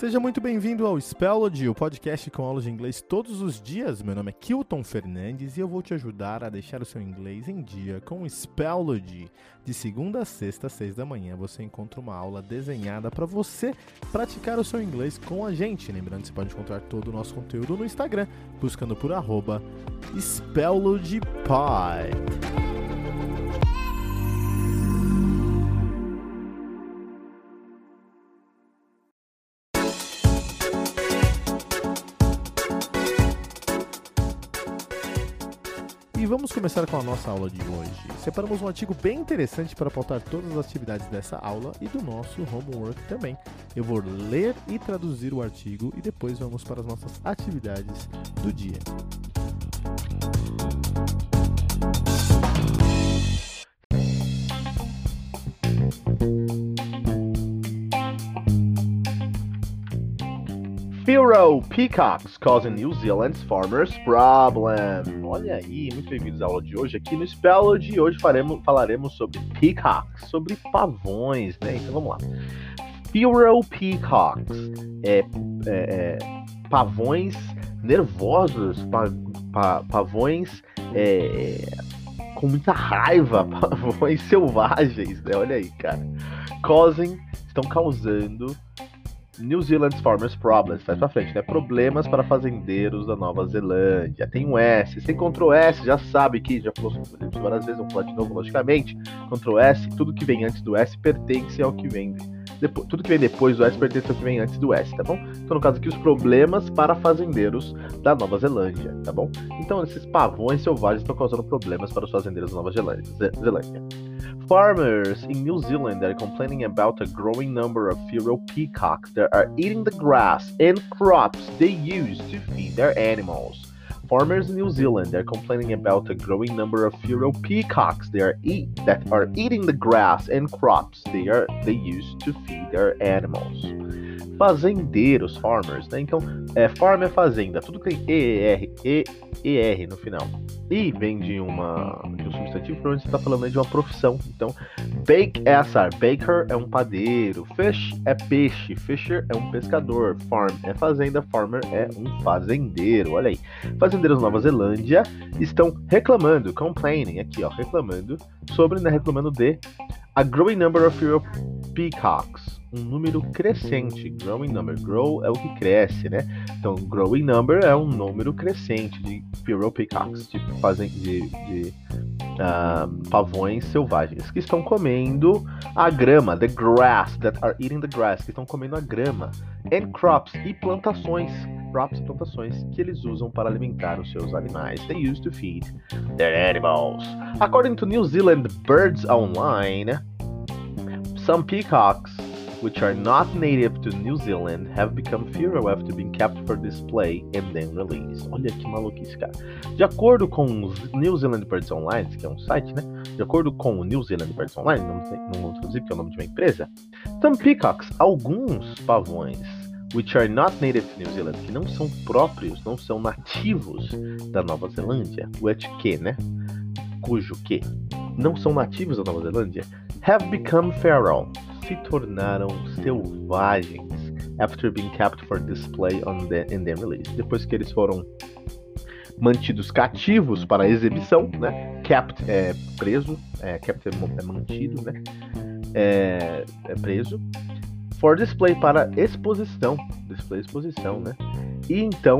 Seja muito bem-vindo ao Spellody, o podcast com aulas de inglês todos os dias. Meu nome é Kilton Fernandes e eu vou te ajudar a deixar o seu inglês em dia com o Spellody. De segunda a sexta, às seis da manhã, você encontra uma aula desenhada para você praticar o seu inglês com a gente. Lembrando que você pode encontrar todo o nosso conteúdo no Instagram, buscando por arroba SpellodyPod. Vamos começar com a nossa aula de hoje. Separamos um artigo bem interessante para pautar todas as atividades dessa aula e do nosso homework também. Eu vou ler e traduzir o artigo e depois vamos para as nossas atividades do dia. Firo Peacocks causing New Zealand's farmers problem. Olha aí, muito bem-vindos à aula de hoje. Aqui no Spell de hoje faremos, falaremos sobre peacocks, sobre pavões, né? Então vamos lá. Firo Peacocks é, é, é, pavões nervosos, pa, pa, pavões é, com muita raiva, pavões selvagens, né? Olha aí, cara. Causing, estão causando New Zealand Farmers Problems, faz pra frente, né? Problemas para fazendeiros da Nova Zelândia. Tem um S. Sem Ctrl S, já sabe que já falou sobre isso várias vezes, vamos falar de novo, logicamente. Ctrl S, tudo que vem antes do S pertence ao que vem depois, tudo que vem depois do S pertence ao que vem antes do S, tá bom? Então, no caso aqui, os problemas para fazendeiros da Nova Zelândia, tá bom? Então, esses pavões selvagens estão causando problemas para os fazendeiros da Nova Zelândia. Farmers in New Zealand are complaining about a growing number of feral peacocks that are eating the grass and crops they use to feed their animals. Farmers in New Zealand are complaining about a growing number of feral peacocks they are eat, that are eating the grass and crops they are they use to feed their animals. Fazendeiros, farmers, né? Então, é, farm é fazenda, tudo tem ER, E, ER no final. E vem de, uma, de um substantivo, provavelmente você está falando de uma profissão. Então, bake é assar, baker é um padeiro, fish é peixe, fisher é um pescador, farm é fazenda, farmer é um fazendeiro. Olha aí. Fazendeiros da Nova Zelândia estão reclamando, complaining, aqui ó, reclamando sobre, né, reclamando de a growing number of peacocks um número crescente. Growing number. Grow é o que cresce, né? Então, growing number é um número crescente de feral peacocks, de, fazem, de, de uh, pavões selvagens, que estão comendo a grama, the grass, that are eating the grass, que estão comendo a grama. And crops, e plantações, crops e plantações, que eles usam para alimentar os seus animais. They use to feed their animals. According to New Zealand Birds Online, some peacocks which are not native to New Zealand, have become feral after being kept for display and then released. Olha que maluquice, cara. De acordo com o New Zealand Birds Online, que é um site, né? De acordo com o New Zealand Birds Online, não, sei, não vou traduzir porque é o nome de uma empresa, some peacocks, alguns pavões, which are not native to New Zealand, que não são próprios, não são nativos da Nova Zelândia, which que, né? Cujo que não são nativos da Nova Zelândia, have become feral, se tornaram selvagens after being kept for display on the, and then released. Depois que eles foram mantidos cativos para exibição, né? Kept é preso, é, kept é, é mantido, né? É, é preso. For display para exposição, display exposição, né? E então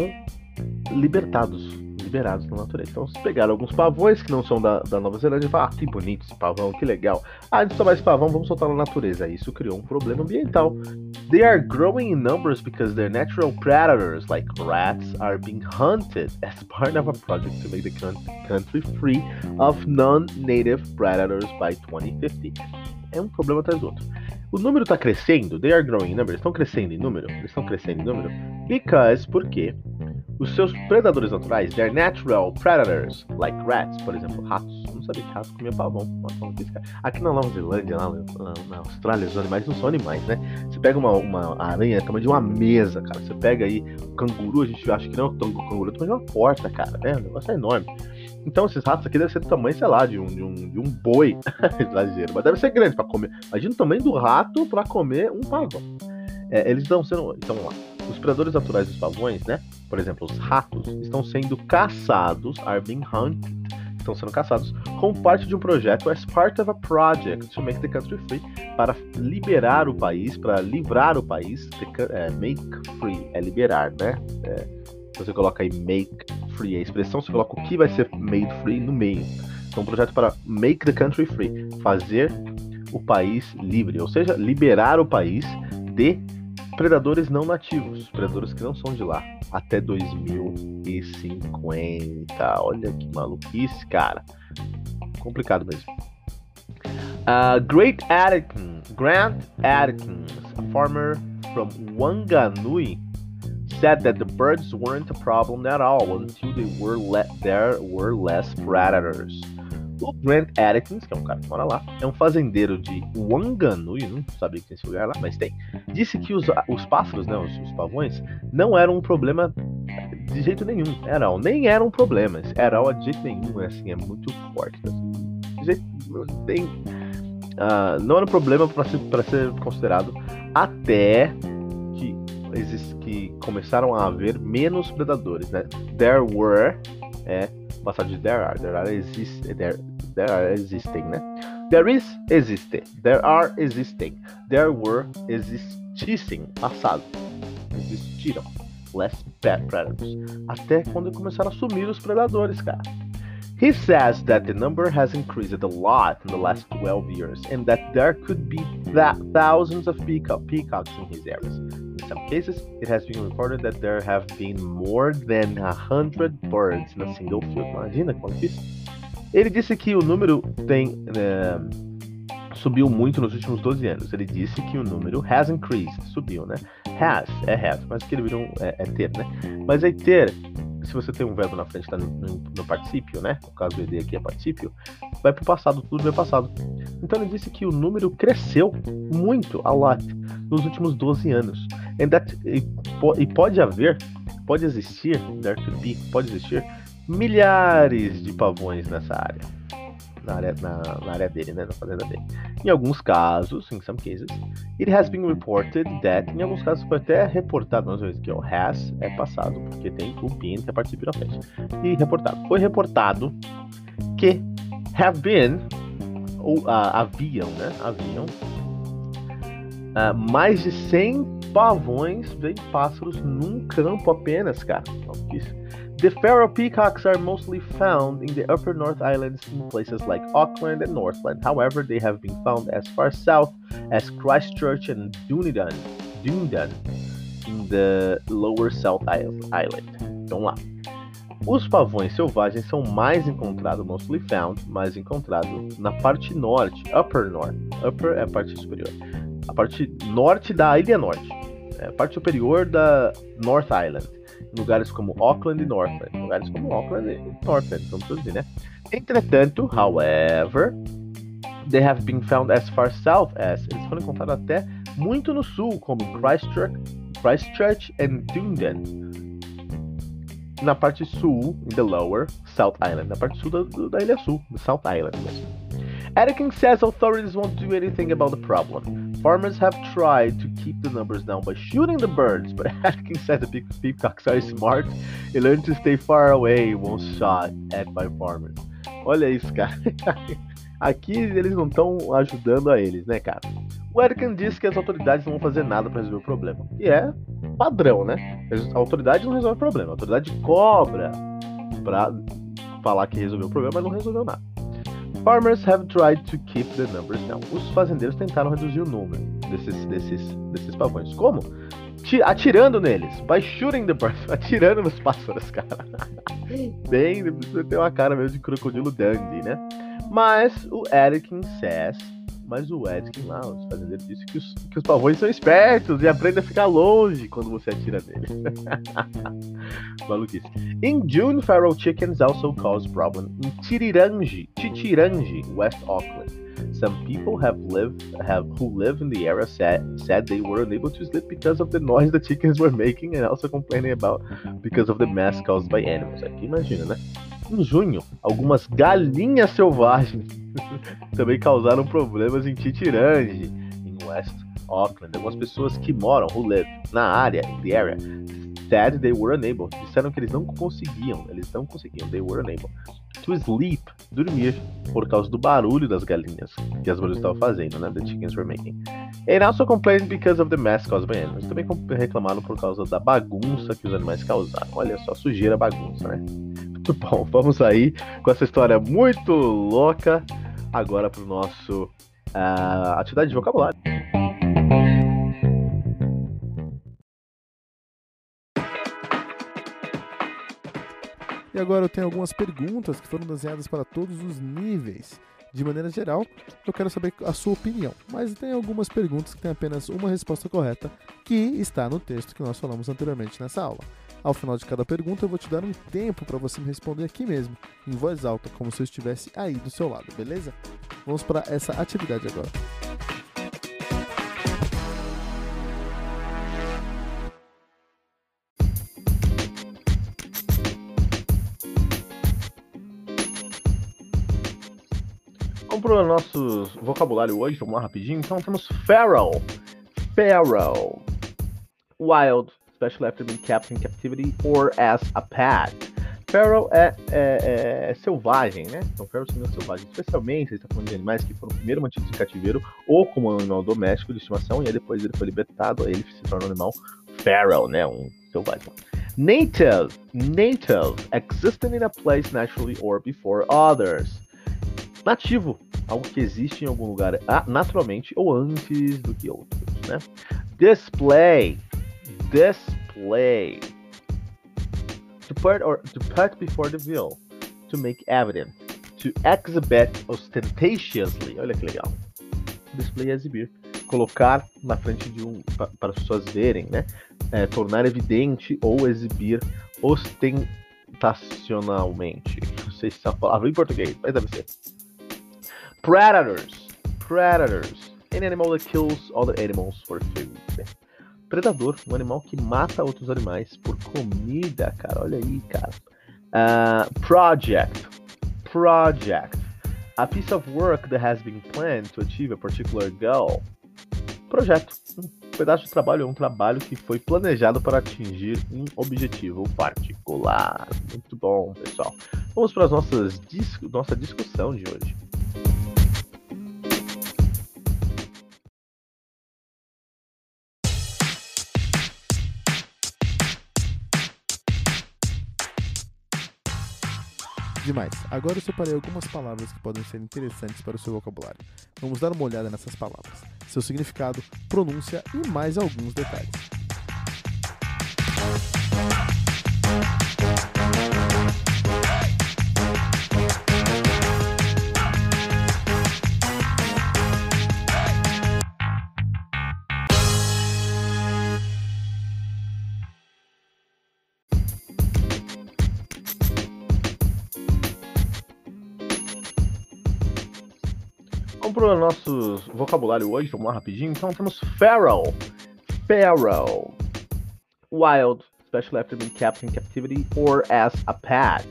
libertados liberados na natureza. Então, se pegaram alguns pavões que não são da, da Nova Zelândia e falaram, ah, que bonito esse pavão, que legal. Ah, gente soltar esse pavão, vamos soltar na natureza. Isso criou um problema ambiental. They are growing in numbers because their natural predators, like rats, are being hunted as part of a project to make the country free of non-native predators by 2050. É um problema atrás do outro. O número está crescendo, they are growing in numbers, estão crescendo em número, eles estão crescendo em número, because, porque os seus predadores naturais, their natural predators, like rats, por exemplo, ratos. Não sabia que ratos comiam pavão. Aqui na Nova Zelândia, lá na, Austrália, os animais não são animais, né? Você pega uma, uma aranha, é tamanho de uma mesa, cara. Você pega aí o canguru, a gente acha que não é um canguru, é tamanho de uma porta, cara, né? O negócio é enorme. Então, esses ratos aqui devem ser do tamanho, sei lá, de um, de um, de um boi. Exagero, mas deve ser grande para comer. Imagina o tamanho do rato para comer um pavão. É, eles estão sendo. Então lá. Os predadores naturais dos pavões, né? Por exemplo, os ratos, estão sendo caçados, are being hunted, estão sendo caçados como parte de um projeto as part of a project to make the country free, para liberar o país, para livrar o país, é, make free, é liberar, né? É, você coloca aí make free, a expressão, você coloca o que vai ser made free no meio. Então, um projeto para make the country free, fazer o país livre, ou seja, liberar o país de predadores não nativos, predadores que não são de lá, até 2050. Olha que maluquice, cara. Complicado mesmo. Uh, Great Atkins, Grant Atkins, a farmer from Wanganui, said that the birds weren't a problem at all until they were let there were less predators. O Grant Atkins, que é um cara que mora lá, é um fazendeiro de Wanganui, não sabia que tem esse lugar lá, mas tem. Disse que os, os pássaros, né, os, os pavões, não eram um problema de jeito nenhum. Eram, nem eram problemas. Eram de jeito nenhum, é assim, é muito forte. Assim, de jeito, tem, uh, não era um problema para ser, ser considerado até que, que começaram a haver menos predadores, né? There were, é, passado de there are, there are exist, there, there are existing, né? There is, existe. There are, existing. There were, existissem, passado. Existiram. Less predators. Até quando começaram a sumir os predadores, cara. He says that the number has increased a lot in the last 12 years and that there could be th thousands of peacock peacocks in his areas. Some cases, it has been reported that there have been more than a hundred birds in a single field. Imagina quanto isso. Ele disse que o número tem uh, subiu muito nos últimos 12 anos. Ele disse que o número has increased, subiu, né? Has é has, mas que ele virou é, é ter, né? Mas aí ter se você tem um verbo na frente tá no, no, no particípio, né? No caso do ED aqui é particípio, vai para o passado, tudo é passado. Então ele disse que o número cresceu muito, a lot, nos últimos 12 anos. That, e, e pode haver, pode existir, there to be, pode existir milhares de pavões nessa área na área, na, na, área dele, né, na fazenda dele. Em alguns casos, em some cases, it has been reported that, em alguns casos foi até reportado, mais vezes que o has é passado, porque tem o been que é participio na frente. E reportado. Foi reportado que have been, ou uh, haviam, né, haviam, uh, mais de 100 pavões, bem pássaros, num campo apenas, cara. The feral peacocks are mostly found in the upper North Islands in places like Auckland and Northland. However, they have been found as far south as Christchurch and Dunedin, Dunedin in the lower South Island. Então lá. Os pavões selvagens são mais encontrados, mostly found, mais encontrados na parte norte, upper north. Upper é a parte superior. A parte norte da Ilha Norte. É parte superior da North Island lugares como Auckland e Northland. Lugares como Auckland e Northland, vamos dizer, né? Entretanto, however, they have been found as far south as. Eles foram encontrados até muito no sul, como Christchurch, Christchurch and Dunedin. Na parte sul, in the lower South Island. Na parte sul da, da ilha sul, South Island mesmo. Atkinson says authorities won't do anything about the problem. Farmers have tried to keep the numbers down by shooting the birds, but Atkinson said the peacocks are smart and learn to stay far away once shot at by farmers. Olha isso, cara. Aqui eles não estão ajudando a eles, né, cara? O Erican disse que as autoridades não vão fazer nada para resolver o problema. E é padrão, né? A autoridade não resolve o problema. A autoridade cobra pra falar que resolveu o problema, mas não resolveu nada. Farmers have tried to keep the numbers down. Os fazendeiros tentaram reduzir o número desses, desses, desses pavões. Como? Atirando neles. By shooting the birds. Atirando nos pássaros, cara. Bem, você tem uma cara meio de crocodilo dandy, né? Mas o Eric says mas o Edkin lá, os fazendeiros, disse que os, que os pavões são espertos e aprendem a ficar longe quando você atira neles. Maluquice. In June, feral chickens also cause problem in Titirangi, Titirangi, West Auckland. Some people have lived have who live in the area said said they were unable to sleep because of the noise the chickens were making and also complaining about because of the mess caused by animals. Aqui imagina, né? Em junho, algumas galinhas selvagens também causaram problemas em Titirangi, em West Auckland, algumas pessoas que moram, who live na área, in the area, said they were unable. Disseram que eles não conseguiam, eles não conseguiam, they were unable to sleep, dormir, por causa do barulho das galinhas que as galinhas estavam fazendo, né? The chickens were making. And also complained because of the mess caused by animals. Também reclamaram por causa da bagunça que os animais causaram. Olha só, sujeira, bagunça, né? Muito bom, vamos aí com essa história muito louca agora para o nosso uh, atividade de vocabulário. E agora eu tenho algumas perguntas que foram desenhadas para todos os níveis. De maneira geral, eu quero saber a sua opinião, mas tem algumas perguntas que têm apenas uma resposta correta, que está no texto que nós falamos anteriormente nessa aula. Ao final de cada pergunta, eu vou te dar um tempo para você me responder aqui mesmo, em voz alta, como se eu estivesse aí do seu lado, beleza? Vamos para essa atividade agora. Vamos para o nosso vocabulário hoje, vamos lá rapidinho. Então temos feral, feral, wild, especially after being kept in captivity or as a pet. Feral é, é, é, selvagem, né? Então, feral significa selvagem. Especialmente, ele está falando de animais que foram primeiro mantidos em cativeiro ou como animal doméstico de estimação, e aí depois ele foi libertado, aí ele se torna um animal feral, né? Um selvagem. Native, native, existing in a place naturally or before others. Nativo, algo que existe em algum lugar naturalmente ou antes do que outros, né? Display, display. To put or to put before the view, to make evident, to exhibit ostentatiously. Olha que legal. Display exibir, colocar na frente de um para as pessoas verem, né? É, tornar evidente ou exibir ostentacionalmente. Não sei se é a palavra em português, mas deve ser. Predators, predators, an animal that kills other animals for food. Predador, um animal que mata outros animais por comida, cara. Olha aí, cara. Uh, project. Project. A piece of work that has been planned to achieve a particular goal. Projeto. Um pedaço de trabalho é um trabalho que foi planejado para atingir um objetivo particular. Muito bom, pessoal. Vamos para nossas dis nossa discussão de hoje. Demais. Agora eu separei algumas palavras que podem ser interessantes para o seu vocabulário. Vamos dar uma olhada nessas palavras, seu significado, pronúncia e mais alguns detalhes. Vamos para o nosso vocabulário hoje, vamos lá rapidinho. Então temos feral, feral, wild, especially after being kept in captivity or as a pet.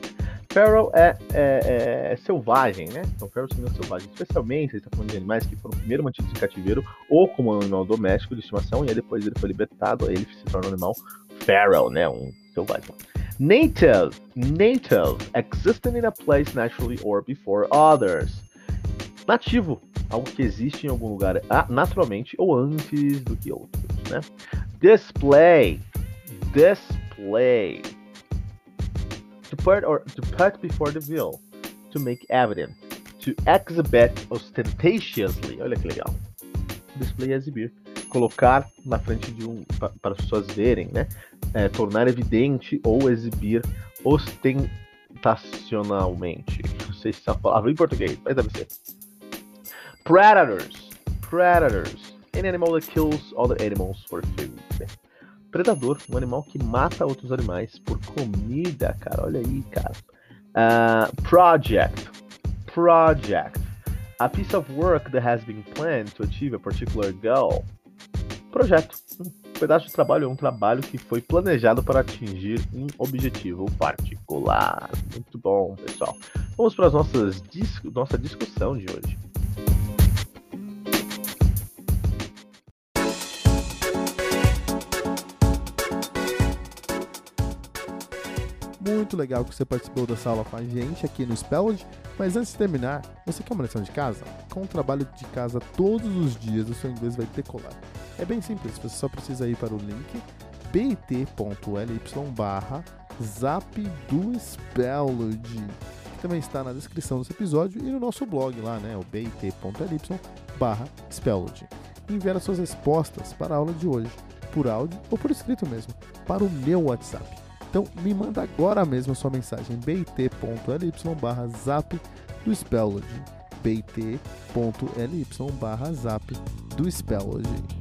Feral é, é, é selvagem, né? Então feral significa selvagem. Especialmente, ele está falando de animais que foram primeiro mantidos em cativeiro ou como animal doméstico de estimação, e aí depois ele foi libertado, aí ele se torna um animal feral, né? Um selvagem. Native, native, existing in a place naturally or before others nativo, algo que existe em algum lugar naturalmente ou antes do que outros, né? Display, display. To put or to put before the view, to make evident, to exhibit ostentatiously. Olha que legal. Display é exibir, colocar na frente de um para as pessoas verem, né? É, tornar evidente ou exibir ostentacionalmente. Não sei se é a palavra em português, mas deve ser. Predators. Predators. An animal that kills other animals for food. Predador, um animal que mata outros animais por comida, cara. Olha aí, cara. Uh, project. Project. A piece of work that has been planned to achieve a particular goal. Projeto. Um pedaço de trabalho é um trabalho que foi planejado para atingir um objetivo particular. Muito bom, pessoal. Vamos para nossas dis nossa discussão de hoje. Muito legal que você participou dessa aula com a gente aqui no Spelled. Mas antes de terminar, você quer uma lição de casa? Com um trabalho de casa todos os dias, o seu inglês vai decolar. É bem simples, você só precisa ir para o link bit.ly barra zap do Spelled, que também está na descrição desse episódio e no nosso blog lá, né, o bit.ly barra Spelled. Enviar as suas respostas para a aula de hoje, por áudio ou por escrito mesmo, para o meu WhatsApp. Então me manda agora mesmo a sua mensagem bit.ly barra zap do Spelled bit.ly barra zap do Spelled